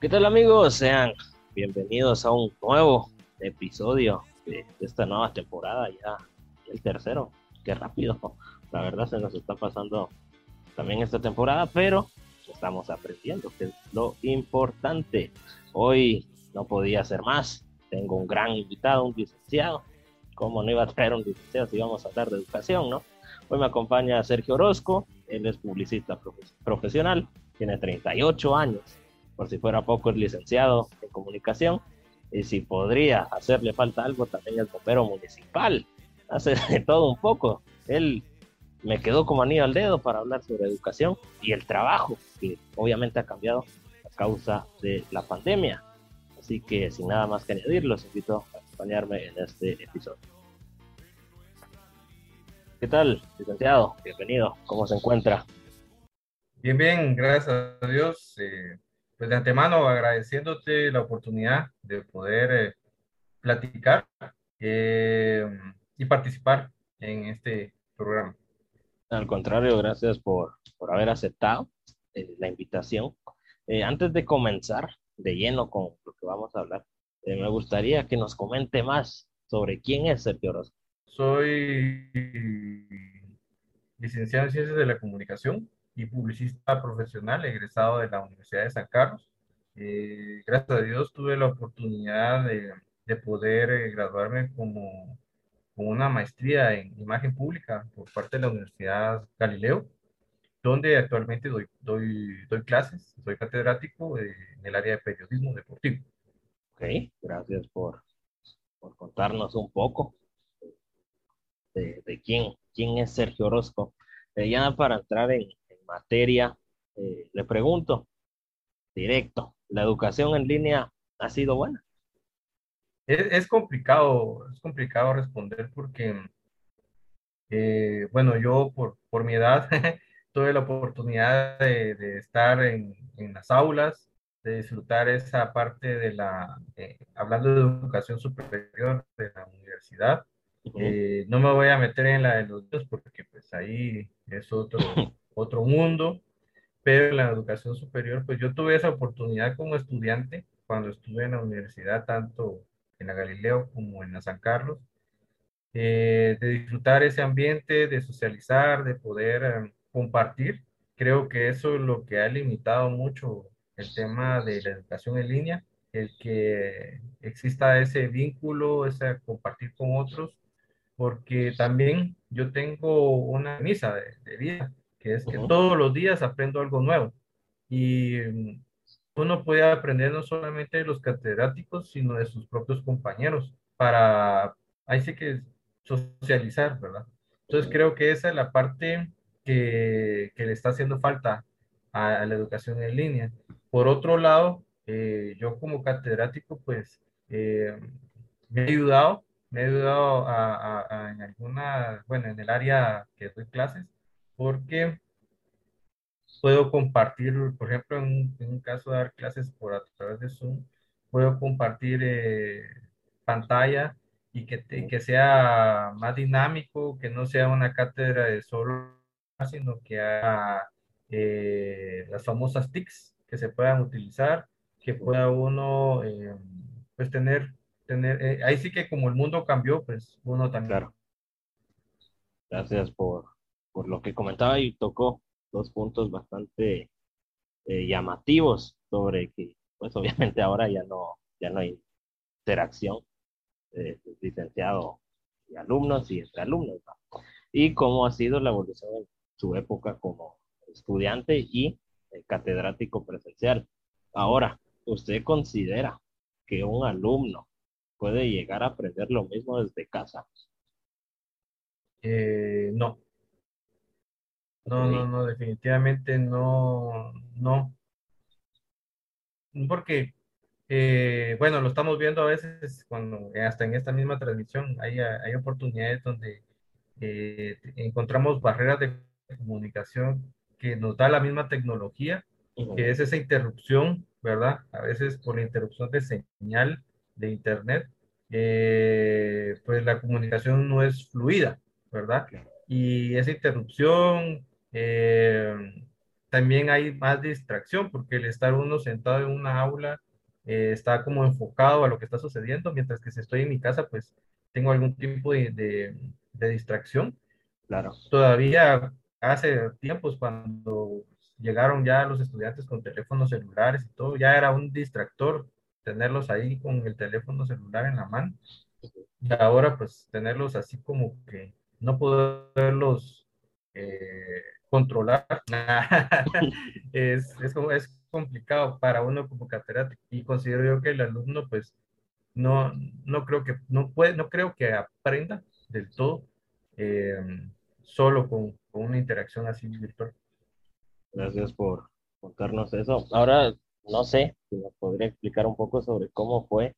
¿Qué tal amigos? Sean bienvenidos a un nuevo episodio de, esta nueva temporada, ya el tercero. Qué rápido, la verdad se nos está pasando también esta temporada, pero estamos aprendiendo, que es lo importante. Hoy no podía ser más, tengo un gran invitado, un licenciado. ¿Cómo no iba a traer un licenciado si íbamos a hablar de educación, no? Hoy me acompaña Sergio Orozco, él es publicista profesional, tiene 38 años, por si fuera poco es licenciado en comunicación, y si podría hacerle falta algo, también es bombero municipal, hace de todo un poco. Él me quedó como anillo al dedo para hablar sobre educación y el trabajo, que obviamente ha cambiado a causa de la pandemia. Así que sin nada más que añadir, los invito a acompañarme en este episodio. ¿Qué tal, licenciado? Bienvenido. ¿Cómo se encuentra? Bien, bien, gracias a Dios. Eh, pues de antemano agradeciéndote la oportunidad de poder eh, platicar eh, y participar en este programa. Al contrario, gracias por, por haber aceptado la invitación. antes de comenzar de lleno con lo que vamos a hablar, me gustaría que nos comente más sobre quién es Sergio Orozco. Soy licenciado en Ciencias de la Comunicación y publicista profesional egresado de la Universidad de San Carlos. Eh, gracias a Dios tuve la oportunidad de, de poder eh, graduarme como, con una maestría en imagen pública por parte de la Universidad Galileo, donde actualmente doy, doy, doy clases, soy catedrático en el área de periodismo deportivo. Ok, gracias por, por contarnos un poco de, quién, quién es Sergio Orozco. Eh, ya para entrar en, materia, eh, le pregunto directo, ¿la educación en línea ha sido buena? Es, complicado, es complicado responder porque, eh, bueno, yo por, por mi edad tuve la oportunidad de, estar en, en, las aulas, de disfrutar esa parte de la, hablando de educación superior de la universidad, eh, no me voy a meter en la de los niños porque pues ahí es otro, otro mundo, pero en la educación superior, pues yo tuve esa oportunidad como estudiante cuando estuve en la universidad, tanto en la Galileo como en la San Carlos, eh, de disfrutar ese ambiente, de socializar, de poder eh, compartir. Creo que eso es lo que ha limitado mucho el tema de la educación en línea, el que exista ese vínculo, ese compartir con otros porque también yo tengo una misa de, vida, que es que todos los días aprendo algo nuevo. Y mm, uno puede aprender no solamente de los catedráticos, sino de sus propios compañeros, para, ahí sí que socializar, ¿verdad? Entonces creo que esa es la parte que, que le está haciendo falta a, la educación en línea. Por otro lado, eh, yo como catedrático, pues eh, me he ayudado me he ayudado a, en alguna, bueno, en el área que doy clases, porque puedo compartir, por ejemplo, en un, caso de dar clases por a través de Zoom, puedo compartir eh, pantalla y que, que sea más dinámico, que no sea una cátedra de solo, sino que haya eh, las famosas TICs que se puedan utilizar, que pueda uno eh, pues tener tener, eh, ahí sí que como el mundo cambió, pues uno también. Claro. Gracias por, por lo que comentaba y tocó dos puntos bastante eh, llamativos sobre que, pues obviamente ahora ya no, ya no hay interacción eh, licenciado y alumnos y entre alumnos. Y cómo ha sido la evolución en su época como estudiante y catedrático presencial. Ahora, ¿usted considera que un alumno puede llegar a aprender lo mismo desde casa? Eh, no. No, no, no, definitivamente no, no. Porque, eh, bueno, lo estamos viendo a veces cuando, hasta en esta misma transmisión, hay, hay oportunidades donde eh, encontramos barreras de comunicación que nos da la misma tecnología, que es esa interrupción, ¿verdad? A veces por la interrupción de señal de Internet, eh, pues la comunicación no es fluida, ¿verdad? Y esa interrupción, eh, también hay más distracción porque el estar uno sentado en una aula eh, está como enfocado a lo que está sucediendo, mientras que si estoy en mi casa, pues tengo algún tipo de, de, de distracción. Claro. Todavía hace tiempos cuando llegaron ya los estudiantes con teléfonos celulares y todo, ya era un distractor tenerlos ahí con el teléfono celular en la mano. Y ahora pues tenerlos así como que no poderlos eh, controlar es, es, es complicado para uno como catedrático y considero yo que el alumno pues no, no creo que no puede, no creo que aprenda del todo eh, solo con, con, una interacción así virtual. Gracias por contarnos eso. Ahora, no sé si nos podría explicar un poco sobre cómo fue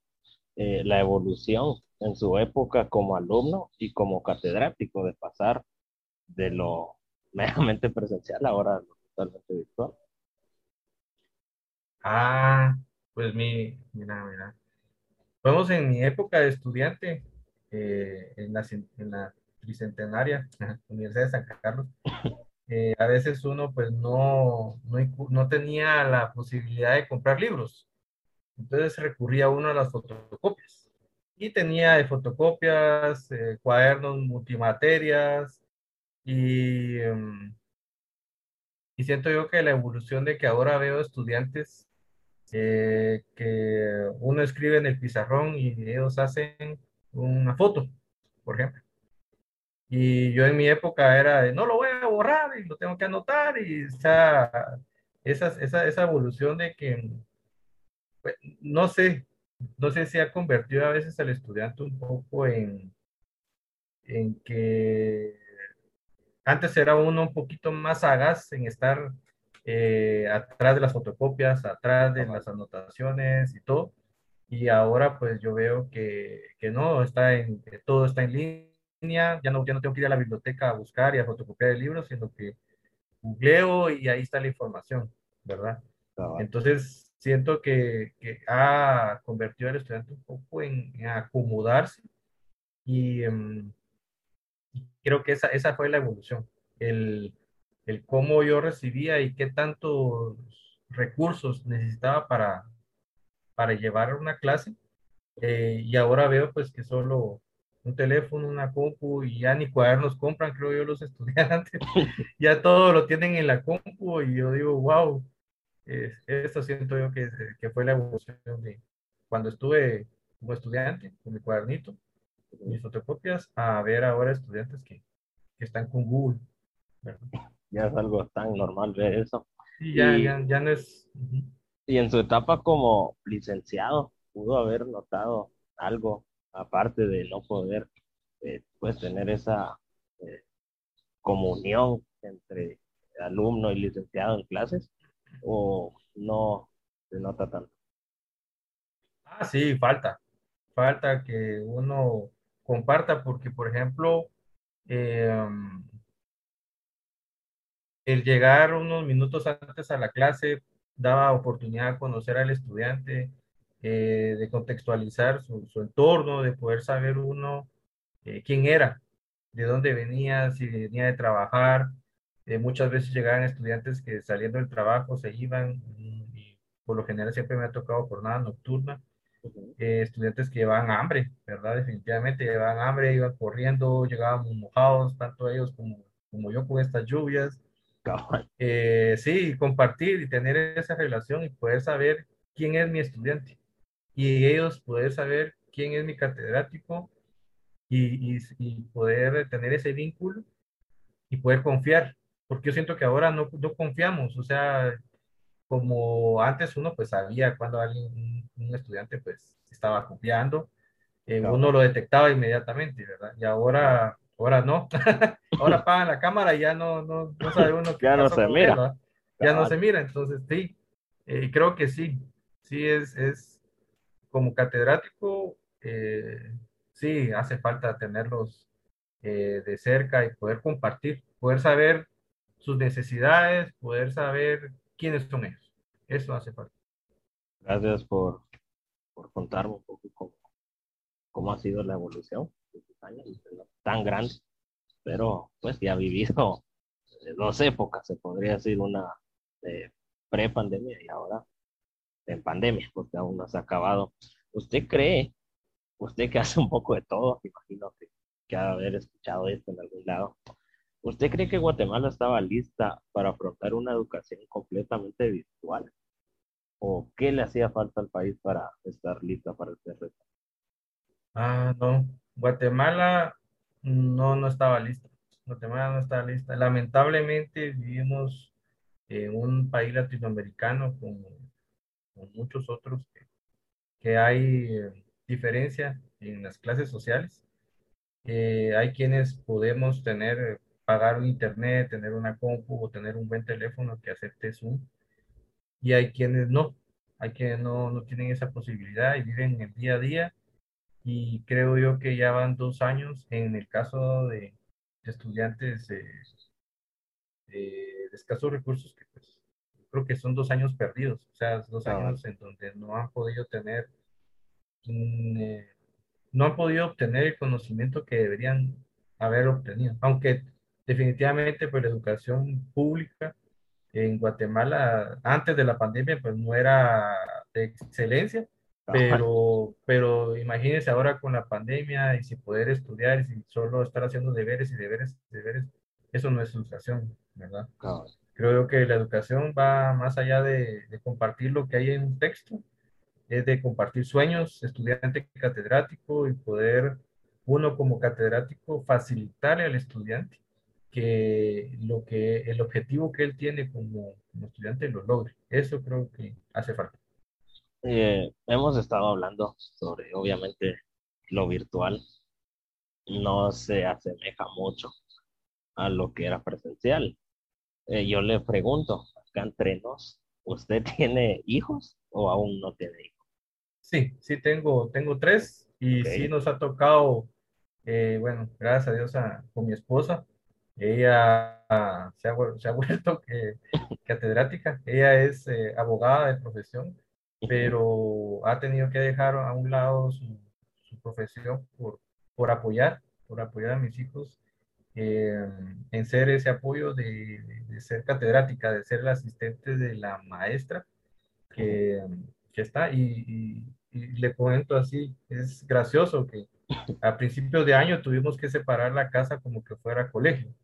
eh, la evolución en su época como alumno y como catedrático de pasar de lo meramente presencial ahora totalmente virtual. Ah, pues mi, mira, mira. Vamos en mi época de estudiante, eh, en, la, en la tricentenaria, Universidad de San Carlos, eh, a veces uno pues no, no, no, tenía la posibilidad de comprar libros. Entonces recurría uno a las fotocopias. Y tenía de fotocopias, eh, cuadernos multimaterias y, um, y siento yo que la evolución de que ahora veo estudiantes eh, que uno escribe en el pizarrón y ellos hacen una foto, por ejemplo. Y yo en mi época era de, no lo voy a borrar y lo tengo que anotar y esa, esa, esa, esa evolución de que, pues, no sé, no sé si ha convertido a veces al estudiante un poco en, en que antes era uno un poquito más sagaz en estar eh, atrás de las fotocopias, atrás de las anotaciones y todo. Y ahora pues yo veo que, que no, está en, que todo está en línea, ya no, ya no tengo que ir a la biblioteca a buscar y a fotocopiar el libro, sino que googleo y ahí está la información, ¿verdad? Entonces siento que, que, ha convertido al estudiante un poco en, acomodarse y, um, creo que esa, esa fue la evolución. El, el cómo yo recibía y qué tantos recursos necesitaba para, para llevar una clase. Eh, y ahora veo pues que solo un teléfono, una compu y ya ni cuadernos compran, creo yo, los estudiantes. ya todo lo tienen en la compu y yo digo, wow, esto siento yo que, que, fue la evolución de cuando estuve como estudiante con mi cuadernito, mis fotocopias, a ver ahora estudiantes que, que están con Google. ¿verdad? ya es algo tan normal ver eso. Sí, ya, y, ya, ya no es. Y en su etapa como licenciado, pudo haber notado algo, aparte de no poder eh, pues tener esa eh, comunión entre alumno y licenciado en clases, o no se nota tanto. Ah, sí, falta. Falta que uno comparta, porque, por ejemplo, eh, el llegar unos minutos antes a la clase daba oportunidad de conocer al estudiante, eh, de contextualizar su, su, entorno, de poder saber uno eh, quién era, de dónde venía, si venía de trabajar. Eh, muchas veces llegaban estudiantes que saliendo del trabajo se iban y por lo general siempre me ha tocado jornada nocturna. Estudiantes que llevaban hambre, ¿verdad? Definitivamente llevaban hambre, iban corriendo, llegaban mojados, tanto ellos como, como yo con estas lluvias. Eh, sí, compartir y tener esa relación y poder saber quién es mi estudiante y ellos poder saber quién es mi catedrático y, y, y, poder tener ese vínculo y poder confiar, porque yo siento que ahora no, no confiamos, o sea, como antes uno pues sabía cuando alguien, un, estudiante pues estaba copiando, eh, uno lo detectaba inmediatamente, ¿verdad? Y ahora ahora no. ahora apagan la cámara y ya no, no, no sabe uno qué Ya no se mira. ya no se mira, entonces sí, eh, creo que sí, sí es, es como catedrático, eh, sí hace falta tenerlos de cerca y poder compartir, poder saber sus necesidades, poder saber quiénes son ellos. Eso hace falta. Gracias por, por contarme un poco cómo, cómo ha sido la evolución años, tan grande, pero pues ya ha vivido dos épocas, se podría decir una pre-pandemia y ahora en pandemia, porque aún no se ha acabado. ¿Usted cree, usted que hace un poco de todo, imagino que, que ha de haber escuchado esto en algún lado, ¿usted cree que Guatemala estaba lista para afrontar una educación completamente virtual? ¿O qué le hacía falta al país para estar lista para este reto? Ah, no. Guatemala no, no estaba lista. Guatemala no estaba lista. Lamentablemente vivimos en un país latinoamericano con, con muchos otros que, hay eh, diferencia en las clases sociales. Eh, hay quienes podemos tener, pagar un internet, tener una compu o tener un buen teléfono que acepte Zoom. Y hay quienes no. Hay quienes no, no tienen esa posibilidad y viven el día a día y creo yo que ya van dos años en el caso de, estudiantes de, escasos recursos, que pues creo que son dos años perdidos, o sea, dos años en donde no han podido tener, eh, no han podido obtener el conocimiento que deberían haber obtenido, aunque definitivamente pues la educación pública en Guatemala antes de la pandemia pues no era de excelencia, pero, pero imagínense ahora con la pandemia y sin poder estudiar y sin solo estar haciendo deberes y deberes y deberes, eso no es educación, ¿verdad? Creo que la educación va más allá de, de, compartir lo que hay en un texto, es de compartir sueños, estudiante catedrático y poder uno como catedrático facilitarle al estudiante que lo que el objetivo que él tiene como, como estudiante lo logre. Eso creo que hace falta. Eh, hemos estado hablando sobre, obviamente, lo virtual no se asemeja mucho a lo que era presencial. Eh, yo le pregunto, acá entre nos, ¿usted tiene hijos o aún no tiene hijos? Sí, sí tengo, tengo tres y sí nos ha tocado, eh, bueno, gracias a Dios con mi esposa, ella se, ha, se ha vuelto catedrática, ella es abogada de profesión pero ha tenido que dejar a un lado su, profesión por, por, apoyar, por apoyar a mis hijos eh, en ser ese apoyo de, ser catedrática, de ser la asistente de la maestra que, que está. Y, le comento así, es gracioso que a principios de año tuvimos que separar la casa como que fuera colegio.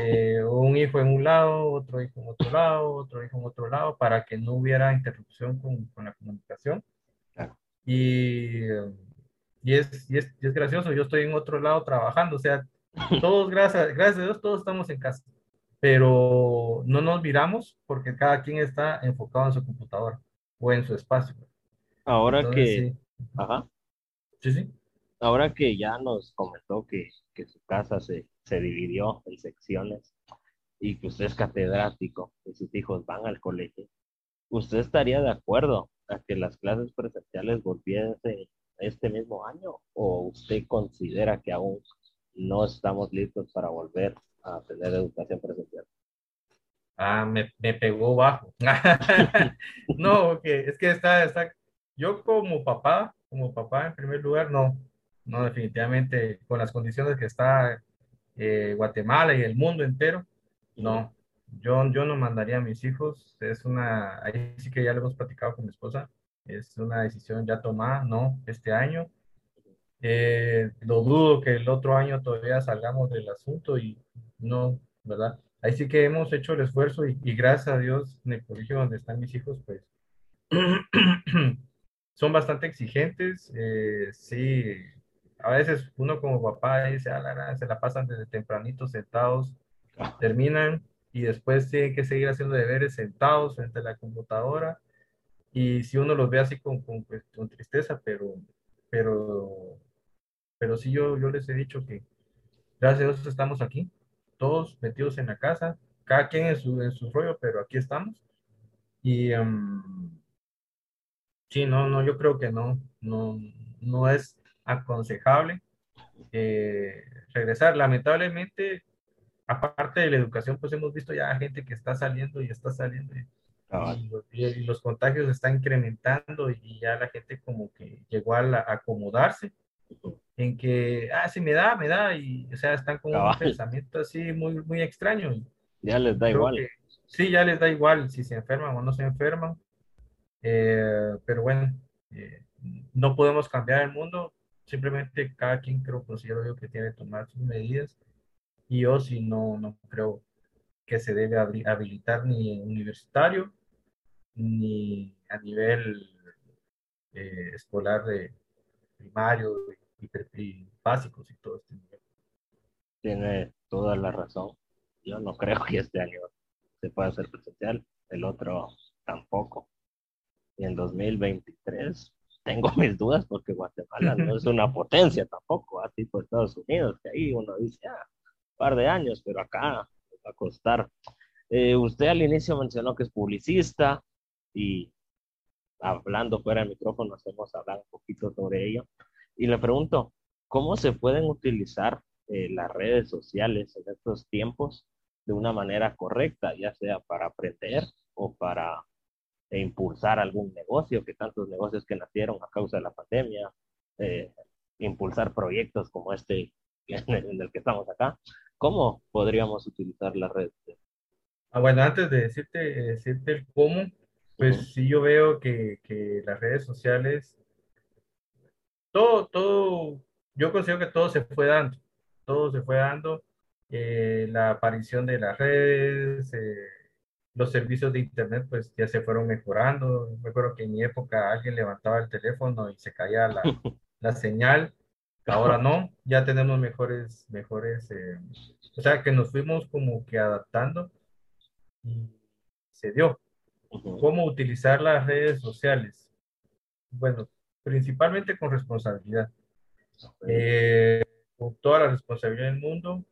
Eh, un hijo en un lado, otro hijo en otro lado, otro hijo en otro lado, para que no hubiera interrupción con, con la comunicación. Y, y, es, y, es, es, gracioso, yo estoy en otro lado trabajando, o sea, todos, gracias, gracias a Dios, todos estamos en casa, pero no nos miramos porque cada quien está enfocado en su computadora o en su espacio. Ahora que... Ajá. Sí, sí. Ahora que ya nos comentó que, que su casa se, se dividió en secciones y que usted es catedrático y sus hijos van al colegio, ¿usted estaría de acuerdo a que las clases presenciales volviesen este mismo año o usted considera que aún no estamos listos para volver a tener educación presencial? Ah, me, me pegó bajo. no, que es que está, está, yo como papá, como papá en primer lugar, no, no, definitivamente con las condiciones que está eh, Guatemala y el mundo entero, no, yo, yo no mandaría a mis hijos, es una, ahí sí que ya lo hemos platicado con mi esposa, es una decisión ya tomada, no, este año. Eh, lo dudo que el otro año todavía salgamos del asunto y no, ¿verdad? Ahí sí que hemos hecho el esfuerzo y, y gracias a Dios en el colegio donde están mis hijos, pues son bastante exigentes, eh, sí, a veces uno como papá dice, ah, se la pasan desde tempranito sentados, terminan y después tienen que seguir haciendo deberes sentados frente a la computadora. Y si uno los ve así con, con, pues, con tristeza, pero, pero, pero sí yo, yo les he dicho que gracias a Dios estamos aquí, todos metidos en la casa, cada quien en su, en su rollo, pero aquí estamos. Y um, sí, no, no, yo creo que no, no, no es aconsejable eh, regresar. Lamentablemente, aparte de la educación, pues hemos visto ya gente que está saliendo y está saliendo y, los contagios están incrementando y ya la gente como que llegó a, acomodarse en que, ah, sí me da, me da, y o sea, están con un pensamiento así muy, muy extraño. Ya les da igual. sí, ya les da igual si se enferman o no se enferman, eh, pero bueno, eh, no podemos cambiar el mundo, simplemente cada quien creo, considero yo que tiene que tomar sus medidas y yo si no, no creo que se debe habilitar ni universitario ni a nivel eh, escolar de primario y, y, básicos y todo este nivel. Tiene toda la razón. Yo no creo que este año se pueda hacer presencial, el otro tampoco. Y en 2023 tengo mis dudas porque Guatemala no es una potencia tampoco, así por Estados Unidos, que ahí uno dice, ah, un par de años, pero acá va a costar. Eh, usted al inicio mencionó que es publicista y hablando fuera del micrófono hacemos hablar un poquito sobre ello. Y le pregunto, ¿cómo se pueden utilizar eh, las redes sociales en estos tiempos de una manera correcta, ya sea para aprender o para impulsar algún negocio, que tantos negocios que nacieron a causa de la pandemia, eh, impulsar proyectos como este en el, que estamos acá. ¿Cómo podríamos utilizar las redes? Ah, bueno, antes de decirte, decirte el cómo, pues sí yo veo que, que las redes sociales, todo, todo, yo considero que todo se fue dando, todo se fue dando, eh, la aparición de las redes, eh, los servicios de internet pues ya se fueron mejorando. Me acuerdo que en mi época alguien levantaba el teléfono y se caía la, la señal. Ahora no, ya tenemos mejores, mejores, eh, o sea que nos fuimos como que adaptando y se dio. ¿Cómo utilizar las redes sociales? Bueno, principalmente con responsabilidad. Eh, con toda la responsabilidad del mundo.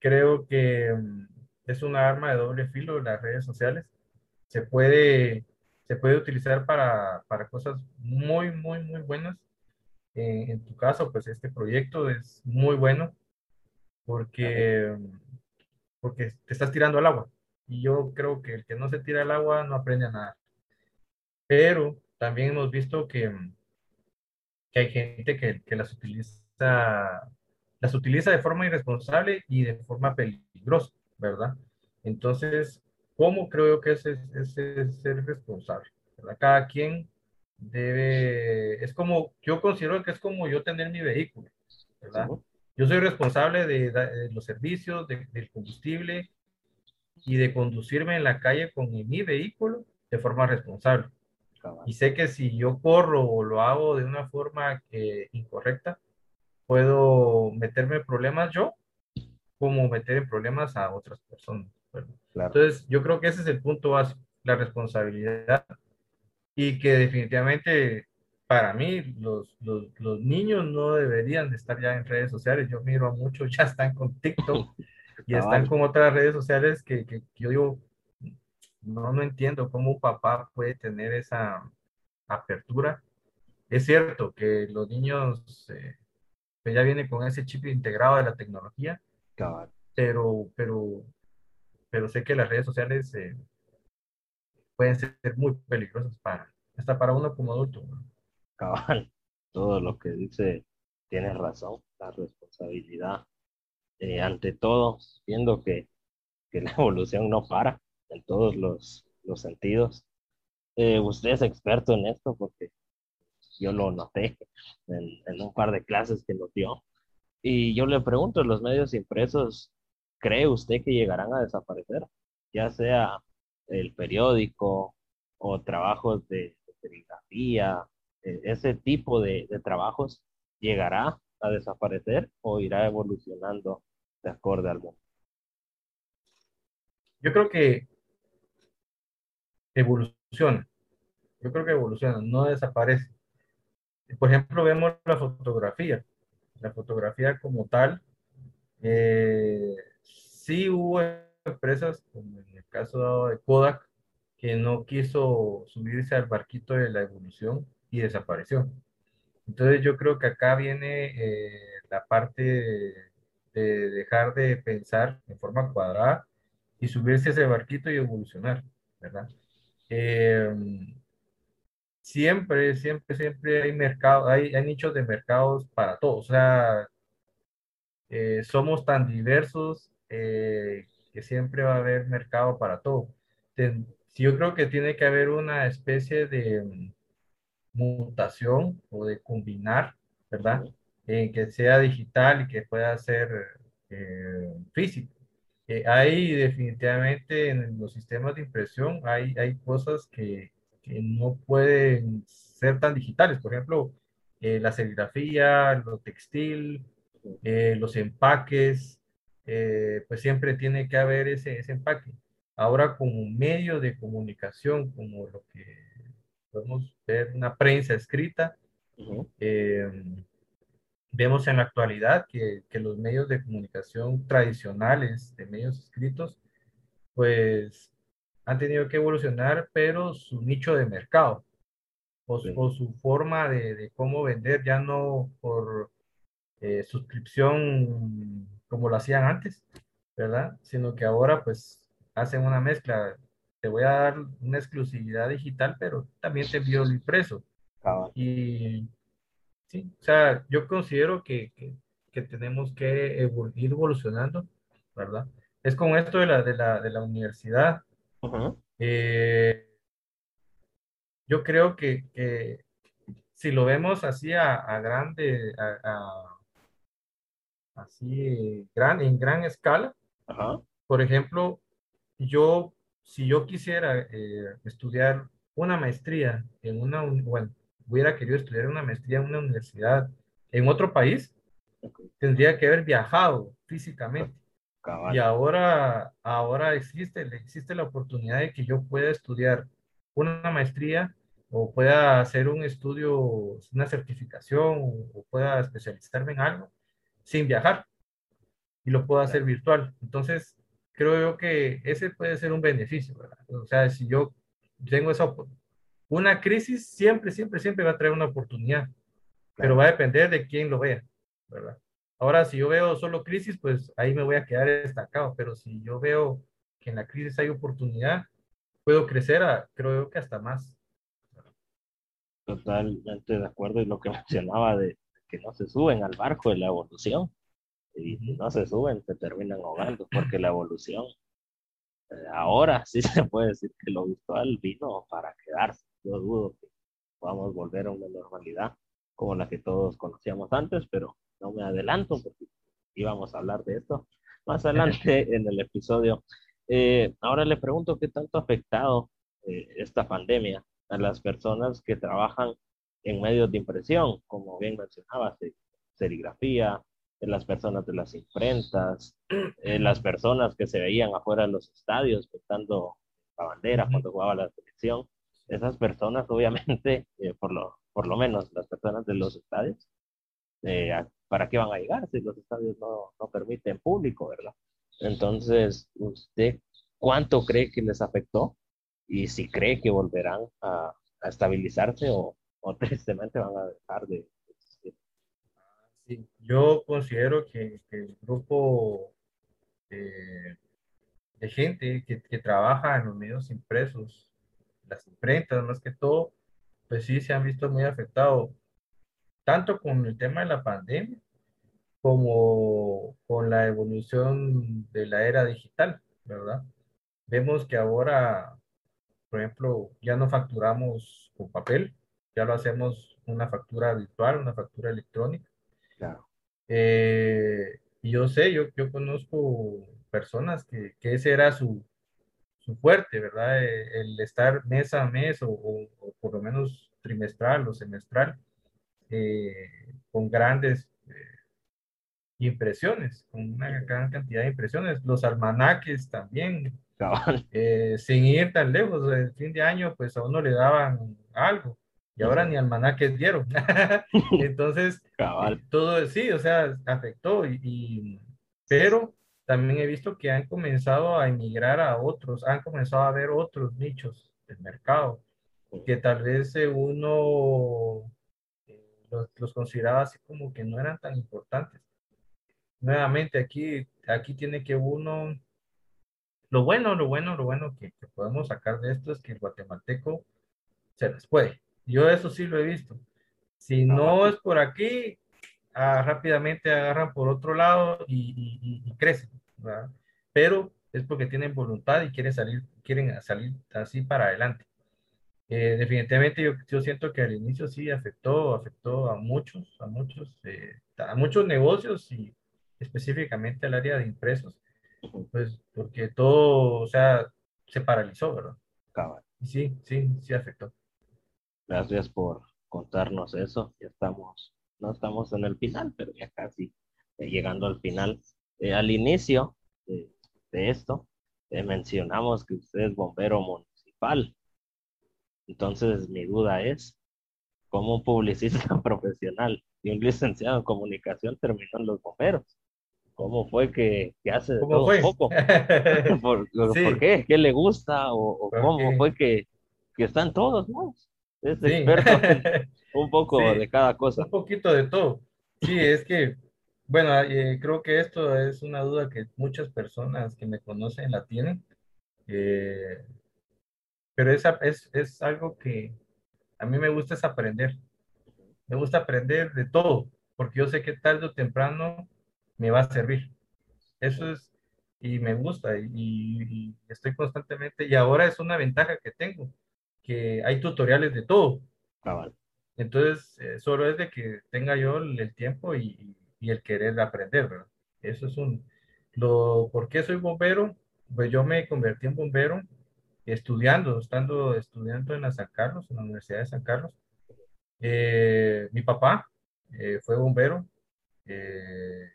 Creo que mm, es una arma de doble filo las redes sociales. Se puede, se puede utilizar para, para cosas muy, muy, muy buenas. Eh, en tu caso, pues este proyecto es muy bueno porque, porque te estás tirando al agua. Y yo creo que el que no se tira al agua no aprende a nada. Pero también hemos visto que, que hay gente que, que las utiliza las utiliza de forma irresponsable y de forma peligrosa, ¿verdad? Entonces, ¿cómo creo yo que es, es, ser responsable? ¿verdad? Cada quien debe, es como, yo considero que es como yo tener mi vehículo, ¿verdad? Yo soy responsable de, los servicios, del combustible, y de conducirme en la calle con mi vehículo de forma responsable. Y sé que si yo corro o lo hago de una forma que, incorrecta, puedo meterme en problemas yo, como meter en problemas a otras personas. Entonces, yo creo que ese es el punto básico, la responsabilidad. Y que definitivamente, para mí, los, los, los niños no deberían de estar ya en redes sociales. Yo miro a muchos, ya están con TikTok y están con otras redes sociales que, que, yo digo, no, no entiendo cómo un papá puede tener esa apertura. Es cierto que los niños eh, pues ya vienen con ese chip integrado de la tecnología, pero, pero, pero sé que las redes sociales eh, pueden ser muy peligrosas para, hasta para uno como adulto. Cabal, todo lo que dice tiene razón, la responsabilidad eh, ante todo, viendo que, la evolución no para en todos los, sentidos. Eh, usted es experto en esto porque yo lo noté en, un par de clases que lo dio. Y yo le pregunto, ¿los medios impresos cree usted que llegarán a desaparecer? Ya sea el periódico o trabajos de, serigrafía, eh, ese tipo de, de trabajos, ¿llegará a desaparecer o irá evolucionando de acuerdo al mundo? Yo creo que evoluciona. Yo creo que evoluciona, no desaparece. Por ejemplo, vemos la fotografía. La fotografía como tal, eh, sí hubo empresas, como en el caso de Kodak, que no quiso subirse al barquito de la evolución y desapareció. Entonces yo creo que acá viene eh, la parte de dejar de pensar en forma cuadrada y subirse a ese barquito y evolucionar, ¿verdad? Eh, siempre, siempre, siempre hay mercado, hay, hay nichos de mercados para todos. O sea, eh, somos tan diversos eh, que siempre va a haber mercado para todo. yo creo que tiene que haber una especie de mm, mutación o de combinar, ¿verdad? En que sea digital y que pueda ser eh, físico. Eh, hay definitivamente en los sistemas de impresión, hay, hay cosas que, que no pueden ser tan digitales. Por ejemplo, eh, la serigrafía, lo textil, eh, los empaques, eh, pues siempre tiene que haber ese, ese empaque. Ahora como medio de comunicación, como lo que podemos ver una prensa escrita, vemos en la actualidad que, que, los medios de comunicación tradicionales, de medios escritos, pues han tenido que evolucionar, pero su nicho de mercado o, su forma de, cómo vender, ya no por eh, suscripción como lo hacían antes, ¿verdad? Sino que ahora pues hacen una mezcla. Te voy a dar una exclusividad digital, pero también te envío el impreso. Y sí, o sea, yo considero que, que, tenemos que ir evolucionando, ¿verdad? Es con esto de la, de la, de la universidad. Eh, yo creo que, si lo vemos así a, grande, así gran, en gran escala, por ejemplo, yo, si yo quisiera eh, estudiar una maestría en una, bueno, hubiera querido estudiar una maestría en una universidad en otro país, tendría que haber viajado físicamente. Y ahora, ahora existe, existe la oportunidad de que yo pueda estudiar una maestría o pueda hacer un estudio, una certificación o, pueda especializarme en algo sin viajar y lo puedo hacer virtual. Entonces, creo yo que ese puede ser un beneficio, ¿verdad? O sea, si yo tengo esa una crisis siempre, siempre, siempre va a traer una oportunidad, pero va a depender de quién lo vea, ¿verdad? Ahora, si yo veo solo crisis, pues ahí me voy a quedar estancado, pero si yo veo que en la crisis hay oportunidad, puedo crecer, a, creo que hasta más. Totalmente de acuerdo y lo que mencionaba de que no se suben al barco de la evolución y si no se suben se terminan ahogando porque la evolución eh, ahora sí se puede decir que lo virtual vino para quedarse. Yo dudo que podamos volver a una normalidad como la que todos conocíamos antes, pero no me adelanto porque íbamos a hablar de esto más adelante en el episodio. Eh, ahora le pregunto qué tanto ha afectado eh, esta pandemia a las personas que trabajan en medios de impresión, como bien mencionabas, serigrafía, en las personas de las imprentas, en las personas que se veían afuera de los estadios pintando la bandera cuando jugaba la selección. Esas personas, obviamente, eh, por, lo, por lo menos las personas de los estadios, eh, ¿para qué van a llegar si los estadios no, no permiten público, verdad? Entonces, ¿usted cuánto cree que les afectó? y si cree que volverán a, estabilizarse o, tristemente van a dejar de existir. Sí, yo considero que, el grupo de, gente que, que, trabaja en los medios impresos, las imprentas más que todo, pues sí se han visto muy afectados, tanto con el tema de la pandemia como con la evolución de la era digital, ¿verdad? Vemos que ahora por ejemplo, ya no facturamos con papel, ya lo hacemos una factura virtual, una factura electrónica. Claro. Eh, y yo sé, yo, yo conozco personas que, que ese era su, su fuerte, ¿verdad? Eh, el estar mes a mes o, o, por lo menos trimestral o semestral eh, con grandes impresiones, con una gran cantidad de impresiones. Los almanaques también, eh, sin ir tan lejos, el fin de año, pues a uno le daban algo y ahora ni almanaques dieron. Entonces, eh, todo sí, o sea, afectó, y, pero también he visto que han comenzado a emigrar a otros, han comenzado a ver otros nichos del mercado que tal vez uno eh, los, los, consideraba así como que no eran tan importantes. Nuevamente, aquí, aquí tiene que uno lo bueno, lo bueno, lo bueno que, podemos sacar de esto es que el guatemalteco se les puede. Yo eso sí lo he visto. Si no es por aquí, ah, rápidamente agarran por otro lado y, crecen. Pero es porque tienen voluntad y quieren salir, quieren salir así para adelante. Eh, definitivamente yo, yo, siento que al inicio sí afectó, afectó a muchos, a muchos, eh, a muchos negocios y específicamente al área de impresos, pues porque todo, o sea, se paralizó, ¿verdad? Sí, sí, sí afectó. Gracias por contarnos eso. Ya estamos, no estamos en el final, pero ya casi llegando al final. Eh, al inicio de, esto, mencionamos que usted es bombero municipal. Entonces, mi duda es, ¿cómo un publicista profesional y un licenciado en comunicación terminó en los bomberos? ¿Cómo fue que, hace de todo un poco? ¿Por, qué? ¿Qué le gusta? ¿O, cómo fue que, que están todos, no? Es experto un poco de cada cosa. Un poquito de todo. Sí, es que, bueno, eh, creo que esto es una duda que muchas personas que me conocen la tienen. Eh, pero esa es, es algo que a mí me gusta es aprender. Me gusta aprender de todo, porque yo sé que tarde o temprano me va a servir. Eso es, y me gusta, y, estoy constantemente, y ahora es una ventaja que tengo, que hay tutoriales de todo. Entonces, eh, solo es de que tenga yo el, tiempo y, y, el querer aprender, ¿verdad? Eso es un, lo, ¿por qué soy bombero? Pues yo me convertí en bombero estudiando, estando estudiando en la San Carlos, en la Universidad de San Carlos. Eh, mi papá eh, fue bombero eh,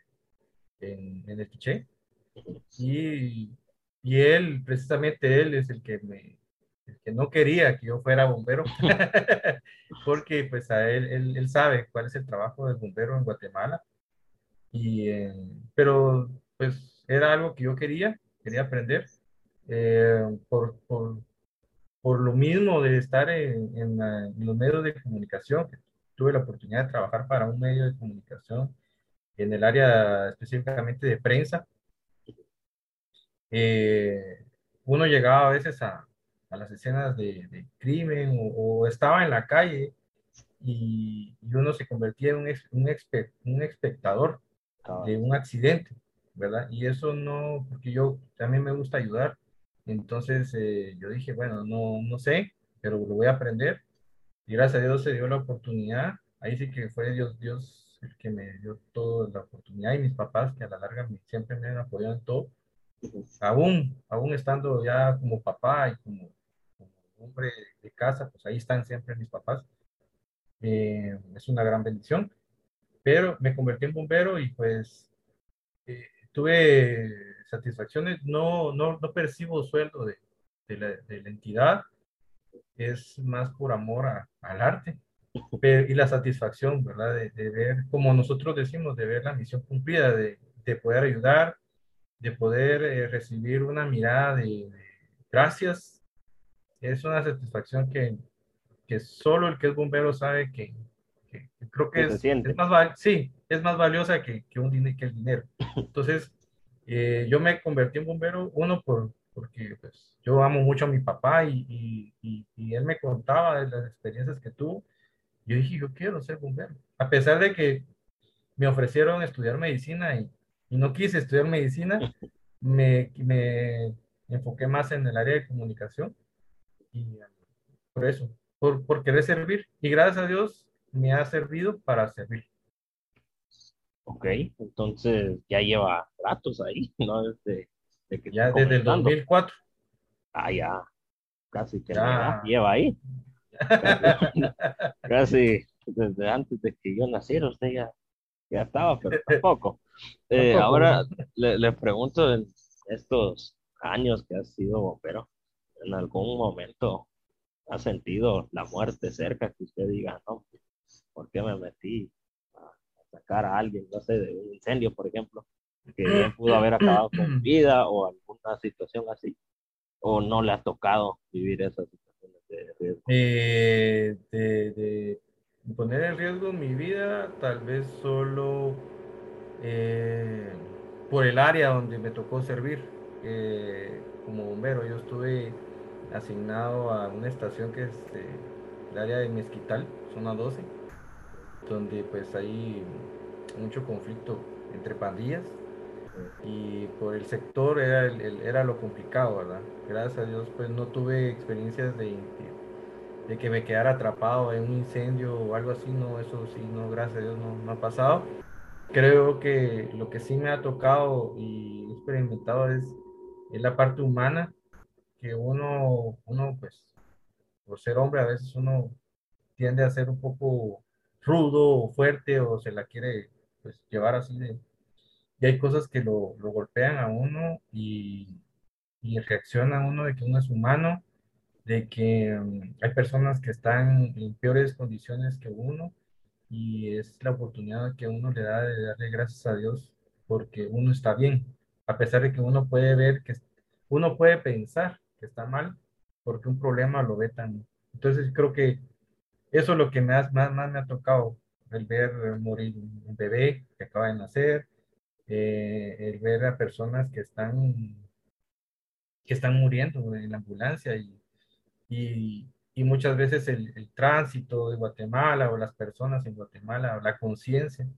en, en, el Quiché y, y, él, precisamente él es el que me, el que no quería que yo fuera bombero, porque pues a él, él, él, sabe cuál es el trabajo del bombero en Guatemala, y, pero pues era algo que yo quería, quería aprender eh, por, por, por, lo mismo de estar en, en, los medios de comunicación, que tuve la oportunidad de trabajar para un medio de comunicación en el área específicamente de prensa, eh, uno llegaba a veces a, a las escenas de, de crimen o, estaba en la calle y, y uno se convertía en un, un, un espectador de un accidente, ¿verdad? Y eso no, porque yo también me gusta ayudar, entonces eh, yo dije, bueno, no, no sé, pero lo voy a aprender. Y gracias a Dios se dio la oportunidad. Ahí sí que fue Dios, Dios el que me dio toda la oportunidad y mis papás que a la larga siempre me han apoyado en todo. Aún, aún estando ya como papá y como, hombre de casa, pues ahí están siempre mis papás. Eh, es una gran bendición. Pero me convertí en bombero y pues eh, tuve satisfacciones, no, no, no percibo sueldo de, de, la, de, la, entidad, es más por amor a, al arte y la satisfacción, ¿verdad? De, de, ver, como nosotros decimos, de ver la misión cumplida, de, de poder ayudar, de poder eh, recibir una mirada de, gracias, es una satisfacción que, que solo el que es bombero sabe que, que, creo que es, es, más, sí, es más valiosa que, que, un, que el dinero. Entonces, eh, yo me convertí en bombero, uno, por, porque pues, yo amo mucho a mi papá y, y, y, él me contaba de las experiencias que tuvo. Yo dije, yo quiero ser bombero. A pesar de que me ofrecieron estudiar medicina y, no quise estudiar medicina, me, me, enfoqué más en el área de comunicación y por eso, por, por querer servir. Y gracias a Dios me ha servido para servir. Ok, entonces ya lleva ratos ahí, ¿no? Desde, que ya desde el 2004. Ah, ya, casi que ya. lleva ahí. Casi, desde antes de que yo naciera, usted ya, ya estaba, pero tampoco. Eh, ahora le, le, pregunto, en estos años que ha sido bombero, ¿en algún momento ha sentido la muerte cerca que usted diga, no, ¿por qué me metí sacar a alguien, no sé, de un incendio, por ejemplo, que bien pudo haber acabado con vida o alguna situación así, o no le ha tocado vivir esas situaciones de riesgo? Eh, de, poner en riesgo mi vida, tal vez solo eh, por el área donde me tocó servir eh, como bombero. Yo estuve asignado a una estación que es el área de Mezquital, zona 12 donde pues hay mucho conflicto entre pandillas y por el sector era, era lo complicado, ¿verdad? Gracias a Dios, pues no tuve experiencias de, de que me quedara atrapado en un incendio o algo así, no, eso sí, no, gracias a Dios no, no ha pasado. Creo que lo que sí me ha tocado y experimentado es, es la parte humana, que uno, uno, pues, por ser hombre, a veces uno tiende a ser un poco rudo o fuerte o se la quiere pues, llevar así de... Y hay cosas que lo, lo golpean a uno y, y reacciona a uno de que uno es humano, de que um, hay personas que están en peores condiciones que uno y es la oportunidad que uno le da de darle gracias a Dios porque uno está bien, a pesar de que uno puede ver que uno puede pensar que está mal porque un problema lo ve tan. Entonces creo que eso es lo que más, más, más me ha tocado, el ver morir un bebé que acaba de nacer, eh, el ver a personas que están, que están muriendo en la ambulancia y, y, y muchas veces el, el, tránsito de Guatemala o las personas en Guatemala o la conciencia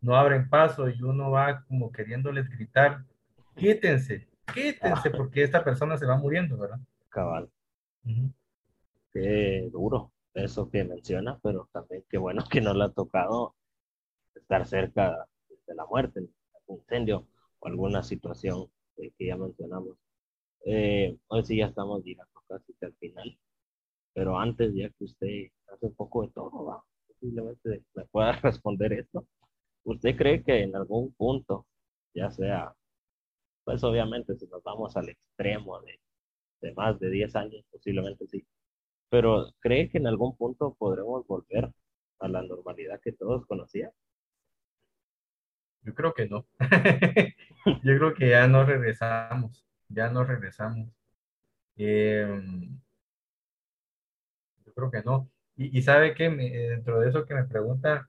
no abren paso y uno va como queriéndoles gritar, quítense, quítense porque esta persona se va muriendo, ¿verdad? Cabal. Qué duro eso que menciona, pero también qué bueno que no le ha tocado estar cerca de la muerte, un incendio o alguna situación que ya mencionamos. Eh, hoy sí ya estamos llegando casi al final, pero antes ya que usted hace un poco de todo, ¿va? posiblemente me pueda responder esto. ¿Usted cree que en algún punto, ya sea, pues obviamente si nos vamos al extremo de, de más de 10 años, posiblemente sí, pero ¿cree que en algún punto podremos volver a la normalidad que todos conocían? Yo creo que no. Yo creo que ya no regresamos, ya no regresamos. Em, yo creo que no. Y, sabe que dentro de eso que me pregunta,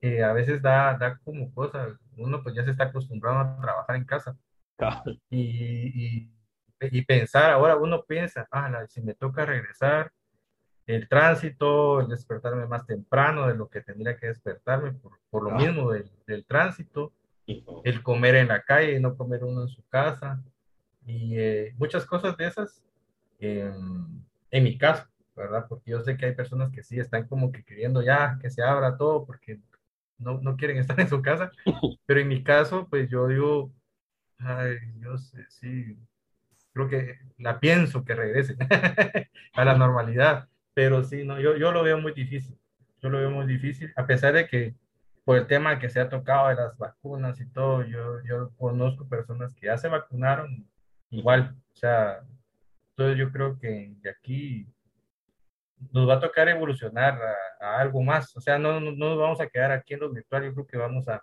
eh, a veces da, da como cosas, uno pues ya se está acostumbrado a trabajar en casa. y, y, y, pensar, ahora uno piensa, ah, si me toca regresar, el tránsito, el despertarme más temprano de lo que tendría que despertarme por, por lo ah. mismo del, del, tránsito, el comer en la calle y no comer uno en su casa, y eh, muchas cosas de esas en mi caso, ¿verdad? Porque yo sé que hay personas que sí están como que queriendo ya que se abra todo porque no, no quieren estar en su casa, pero en mi caso, pues yo digo, ay, Dios, sí, creo que la pienso que regrese a la normalidad pero sí, no, yo, yo lo veo muy difícil. Yo lo veo muy difícil, a pesar de que por el tema que se ha tocado de las vacunas y todo, yo, yo conozco personas que ya se vacunaron igual. O sea, entonces yo creo que de aquí nos va a tocar evolucionar a, algo más. O sea, no, no, nos vamos a quedar aquí en lo virtual, yo creo que vamos a,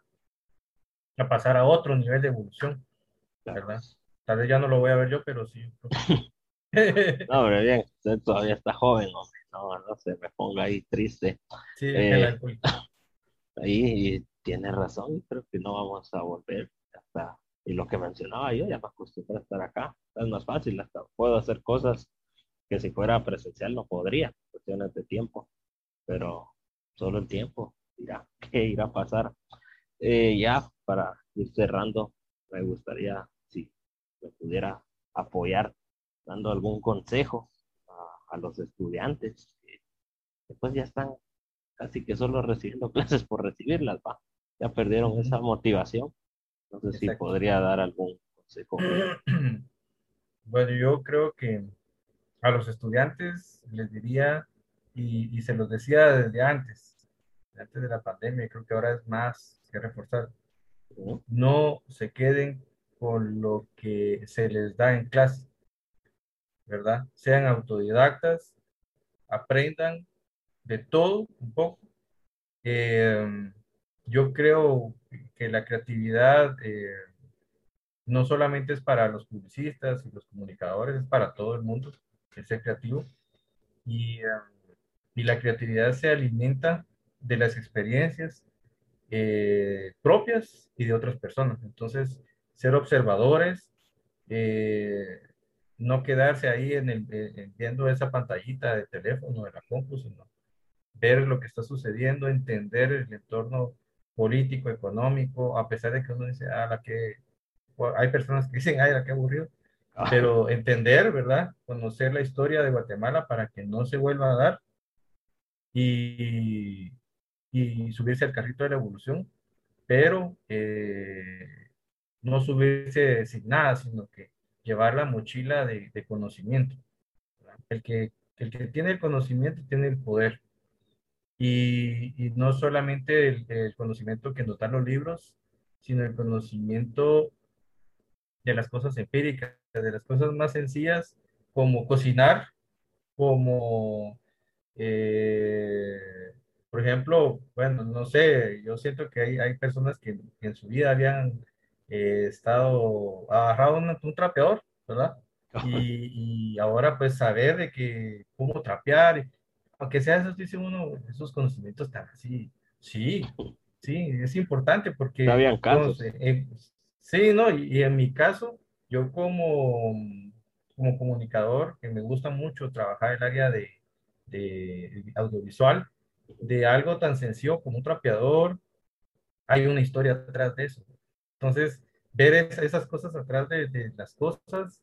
a pasar a otro nivel de evolución, ¿verdad? Tal vez ya no lo voy a ver yo, pero sí. no, pero bien, usted todavía está joven, hombre no, no se me ponga ahí triste. Sí, eh, ahí tiene razón, creo que no vamos a volver hasta, y lo que mencionaba yo, ya me acostumbré a estar acá, es más fácil, hasta puedo hacer cosas que si fuera presencial no podría, cuestiones de tiempo, pero solo el tiempo dirá qué irá a pasar. Eh, ya para ir cerrando, me gustaría si me pudiera apoyar dando algún consejo a los estudiantes, que después ya están casi que solo recibiendo clases por recibirlas, va. Ya perdieron esa motivación. No sé si podría dar algún consejo. Bueno, yo creo que a los estudiantes les diría, y, se los decía desde antes, antes de la pandemia, creo que ahora es más que reforzar, no se queden con lo que se les da en clase. ¿Verdad? Sean autodidactas, aprendan de todo un poco. Eh, yo creo que la creatividad eh, no solamente es para los publicistas y los comunicadores, es para todo el mundo, el ser creativo. Y, eh, y la creatividad se alimenta de las experiencias propias y de otras personas. Entonces, ser observadores, no quedarse ahí en el, viendo esa pantallita de teléfono, de la compu, sino ver lo que está sucediendo, entender el entorno político, económico, a pesar de que uno dice, ah, la que hay personas que dicen, ay, qué aburrido, pero entender, ¿verdad? Conocer la historia de Guatemala para que no se vuelva a dar y, y subirse al carrito de la evolución, pero eh, no subirse sin nada, sino que llevar la mochila de, de conocimiento. El que, el que tiene el conocimiento tiene el poder. Y, y no solamente el, el, conocimiento que nos dan los libros, sino el conocimiento de las cosas empíricas, de las cosas más sencillas, como cocinar, como, eh, por ejemplo, bueno, no sé, yo siento que hay, hay personas que, en su vida habían eh, estado agarrado un, un trapeador, ¿verdad? Y, y, ahora pues saber de que cómo trapear, aunque sea eso, dice uno, esos conocimientos están así, sí, sí, es importante porque... Habían casos. Eh, Sí, no, y, en mi caso, yo como, como comunicador, que me gusta mucho trabajar el área de, de audiovisual, de algo tan sencillo como un trapeador, hay una historia atrás de eso. Entonces, ver esas cosas atrás de, de, las cosas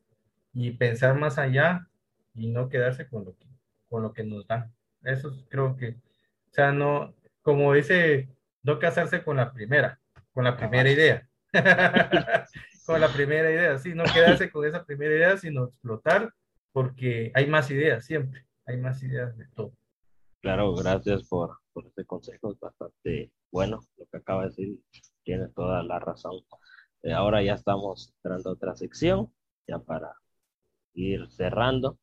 y pensar más allá y no quedarse con lo que, con lo que nos dan. Eso creo que, o sea, no, como dice, no casarse con la primera, con la primera idea con la primera idea, sí, no quedarse con esa primera idea, sino explotar, porque hay más ideas siempre, hay más ideas de todo. Claro, gracias por, por este consejo, es bastante bueno lo que acaba de decir, tiene toda la razón. Eh, ahora ya estamos entrando a otra sección, ya para ir cerrando,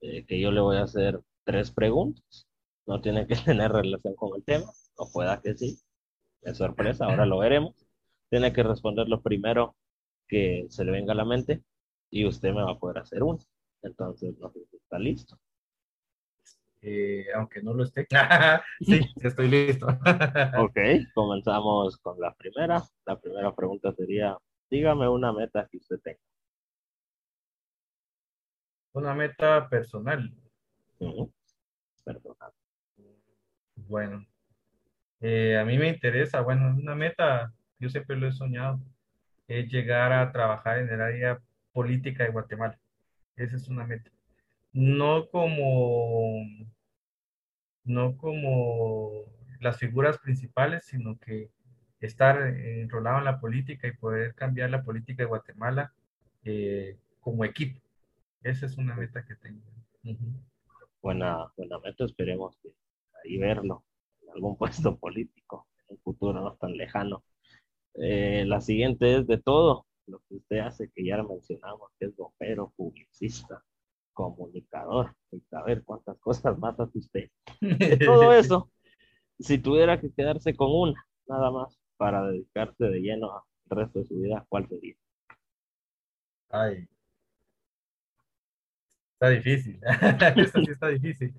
eh, que yo le voy a hacer tres preguntas, no tiene que tener relación con el tema, o pueda que sí, es sorpresa, ahora lo veremos tiene que responder lo primero que se le venga a la mente y usted me va a poder hacer uno. Entonces, no está listo. Eh, aunque no lo esté. sí, estoy listo. ok, comenzamos con la primera. La primera pregunta sería, dígame una meta que usted tenga. Una meta personal. Personal. Bueno, eh, a mí me interesa, bueno, una meta yo siempre lo he soñado, es llegar a trabajar en el área política de Guatemala. Esa es una meta. No como, no como las figuras principales, sino que estar enrolado en la política y poder cambiar la política de Guatemala eh, como equipo. Esa es una meta que tengo. buena, buena meta, esperemos que ahí verlo en algún puesto político en un futuro no tan lejano. Eh, la siguiente es de todo lo que usted hace, que ya mencionamos, que es bombero, publicista, comunicador. Y a ver cuántas cosas hace usted. De todo eso, si tuviera que quedarse con una, nada más, para dedicarse de lleno al resto de su vida, ¿cuál sería? Ay. Está difícil. Eso sí está difícil.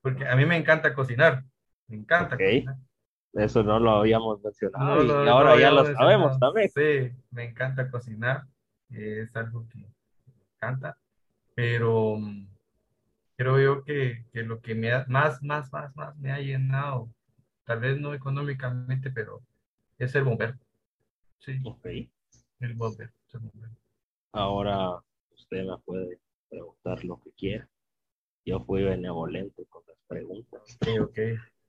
Porque a mí me encanta cocinar. Me encanta cocinar. Eso no lo habíamos mencionado y ahora ya lo sabemos también. Sí, me encanta cocinar, es algo que me encanta, pero mm, creo yo que, que lo que me ha, más, más, más, más me ha llenado, tal vez no económicamente, pero es el bombero. Sí, el bombero, el bombero. Ahora usted me puede preguntar lo que quiera. Yo fui benevolente con las preguntas. Ok, ok.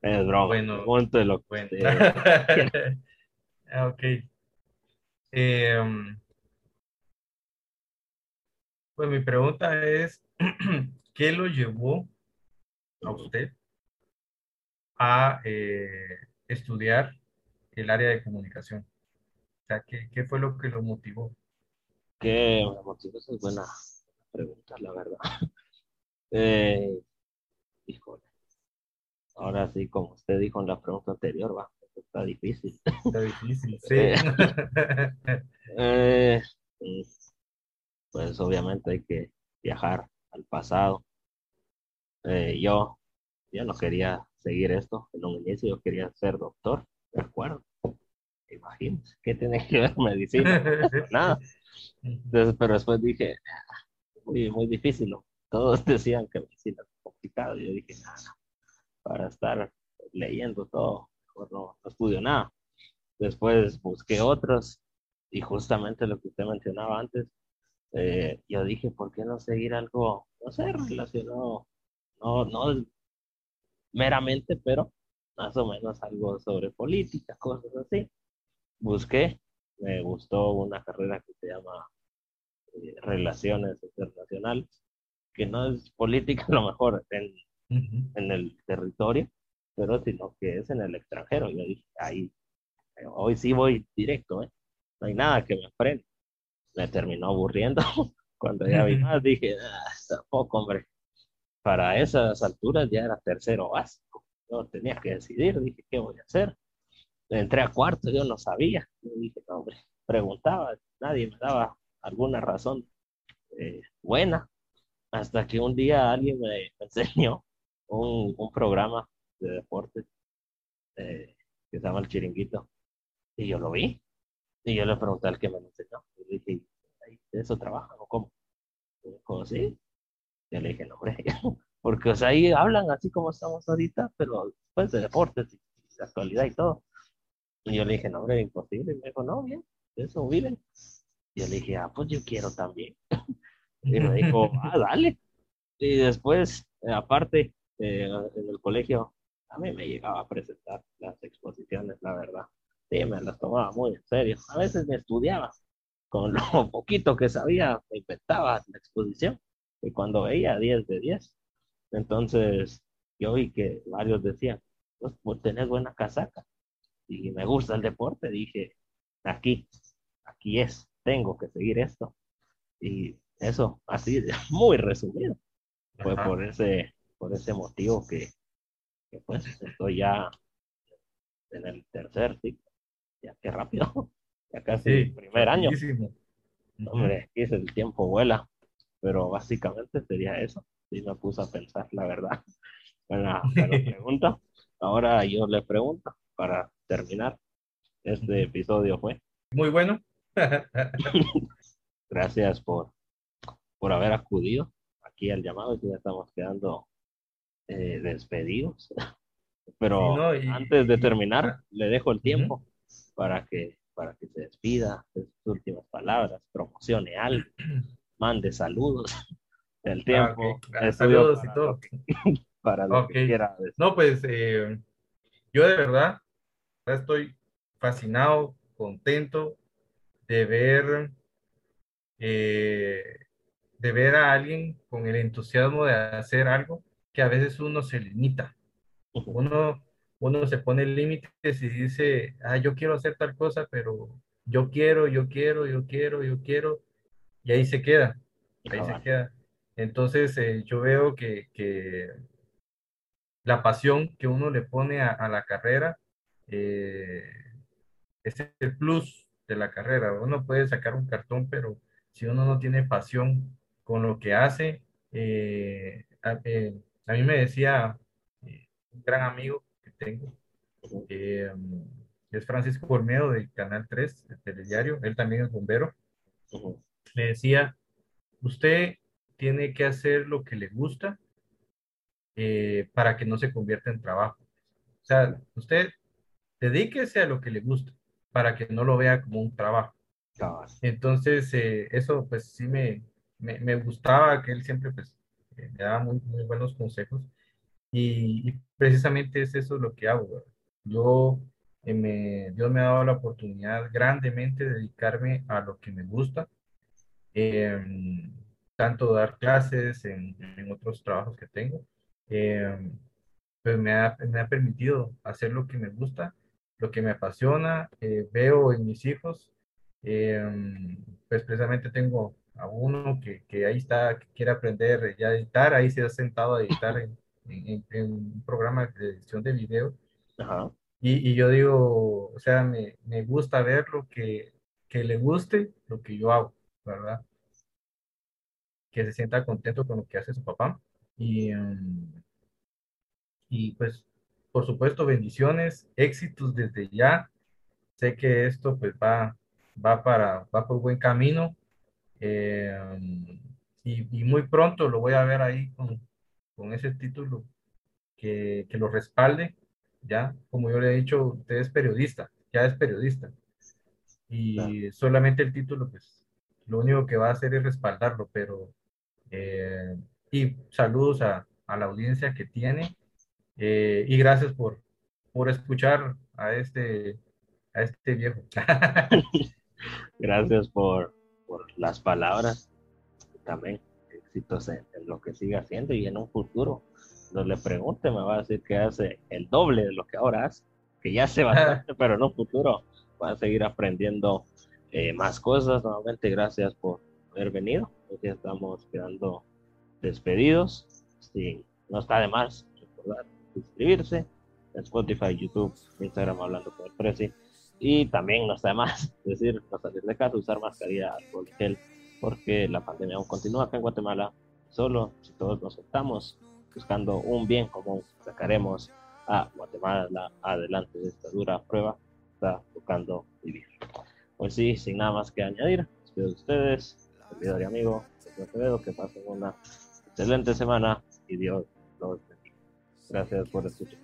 Es broma. Bueno, lo bueno. ok. Em, pues mi pregunta es, ¿qué lo llevó a usted a eh, estudiar el área de comunicación? O sea, ¿qué, ¿qué, fue lo que lo motivó? ¿Qué me motivó? Esa es buena pregunta, la verdad. Eh, híjole. Ahora sí, como usted dijo en la pregunta anterior, va, está difícil. Está difícil, sí. Eh, pues obviamente hay que viajar al pasado. Eh, yo, yo no quería seguir esto en un inicio, yo quería ser doctor, ¿de acuerdo? Imagínense, ¿qué tiene que ver medicina? Nada. pero después dije, muy, muy difícil. Todos decían que medicina es complicado. Yo dije, nada, para estar leyendo todo, mejor no, estudio nada. Después busqué otros y justamente lo que usted mencionaba antes, eh, yo dije, ¿por qué no seguir algo, no sé, relacionado, no, no meramente, pero más o menos algo sobre política, cosas así. Busqué, me gustó una carrera que se llama eh, Relaciones Internacionales, que no es política a lo mejor en, en el territorio, pero sino que es en el extranjero. Yo dije, ahí, hoy sí voy directo, ¿eh? no hay nada que me frene. Me terminó aburriendo. Cuando ya vi más, dije, ah, tampoco, hombre. Para esas alturas ya era tercero básico. Yo tenía que decidir, dije, ¿qué voy a hacer? Entré a cuarto, yo no sabía. Yo dije, no, hombre, preguntaba, nadie me daba alguna razón eh, buena. Hasta que un día alguien me enseñó un, un programa de deportes eh, que se llama El Chiringuito. Y yo lo vi. Y yo le pregunté al que me lo enseñó. Le dije, ¿de eso trabajan o cómo? Y dijo, sí. Y le dije, no, hombre, porque o sea, ahí hablan así como estamos ahorita, pero después de deportes y, de actualidad y todo. Y yo le dije, no, hombre, imposible. Y me dijo, no, bien, de eso viven. Y yo le dije, ah, pues yo quiero también. y me dijo, ah, dale. Y después, eh, aparte, eh, en el colegio a mí me llegaba a presentar las exposiciones, la verdad. Sí, me las tomaba muy en serio. A veces me estudiaba. Con lo poquito que sabía, me inventaba la exposición. Y cuando veía 10 de 10. Entonces, yo vi que varios decían, pues, pues tenés buena casaca. Y me gusta el deporte. Dije, aquí, aquí es, tengo que seguir esto. Y eso, así, muy resumido. Fue por ese, por ese motivo que, pues estoy ya en el tercer ciclo. Ya qué rápido. Ya casi el primer año. Hombre, aquí el tiempo vuela. Pero básicamente sería eso. Si me puse a pensar, la verdad. Bueno, la pregunta. Ahora yo le pregunto para terminar. Este episodio fue. Muy bueno. Gracias por, por haber acudido aquí al llamado. Ya estamos quedando eh, despedidos. Pero antes de terminar, ah, le dejo el tiempo para, que, para que se despida de sus últimas palabras, promocione algo, mande saludos. El ah, tiempo. Saludos y todo. para lo que quiera. No, pues eh, yo de verdad estoy fascinado, contento de ver, eh, de ver a alguien con el entusiasmo de hacer algo que a veces uno se limita. Uno, uno se pone límites y dice, ah, yo quiero hacer tal cosa, pero yo quiero, yo quiero, yo quiero, yo quiero, y ahí se queda, ahí se queda. Entonces, eh, yo veo que, que, la pasión que uno le pone a, la carrera eh, es el plus de la carrera. Uno puede sacar un cartón, pero si uno no tiene pasión con lo que hace, eh, eh a mí me decía un gran amigo tengo, mm, es Francisco Olmedo del Canal 3, del telediario, él también es bombero. Me decía, usted tiene que hacer lo que le gusta eh, para que no se convierta en trabajo. O sea, usted dedíquese a lo que le gusta para que no lo vea como un trabajo. Entonces, eh, eso pues sí me, me, me, gustaba que él siempre pues me da muy, muy buenos consejos y, precisamente es eso lo que hago. Yo, eh, me, Dios me ha dado la oportunidad grandemente de dedicarme a lo que me gusta, em, tanto dar clases en, otros trabajos que tengo, em, pues me ha, me ha, permitido hacer lo que me gusta, lo que me apasiona, eh, veo en mis hijos, em, pues precisamente tengo a uno que, que, ahí está, que quiere aprender ya a editar, ahí se ha sentado a editar en, en un programa de edición de video. Y, y, yo digo, o sea, me, me, gusta ver lo que, que le guste, lo que yo hago, ¿verdad? Que se sienta contento con lo que hace su papá. Y, em, y pues, por supuesto, bendiciones, éxitos desde ya. Sé que esto pues va, va, para, va por buen camino eh, y, muy pronto lo voy a ver ahí con, con ese título que, que, lo respalde, ya, como yo le he dicho, usted es periodista, ya es periodista. y solamente el título, pues lo único que va a hacer es respaldarlo, pero eh, y saludos a, a, la audiencia que tiene eh, y gracias por, por escuchar a este, a este viejo. gracias por, por las palabras también éxitos en, lo que sigue haciendo y en un futuro no le pregunte me va a decir que hace el doble de lo que ahora hace que ya se va pero en un futuro va a seguir aprendiendo eh, más cosas. Nuevamente, gracias por haber venido. ya estamos quedando despedidos. Sí, no está de más recordar suscribirse en Spotify, YouTube, Instagram, hablando con el Prezi. Y también no está de más decir, no salir de casa, usar mascarilla, alcohol gel, porque la pandemia aún continúa acá en Guatemala. Solo si todos nos estamos buscando un bien común, sacaremos a Guatemala adelante de esta dura prueba. Está tocando vivir. Pues sí, sin nada más que añadir, despido de ustedes, servidor y amigo, que pasen una excelente semana y Dios los bendiga. Gracias por escuchar.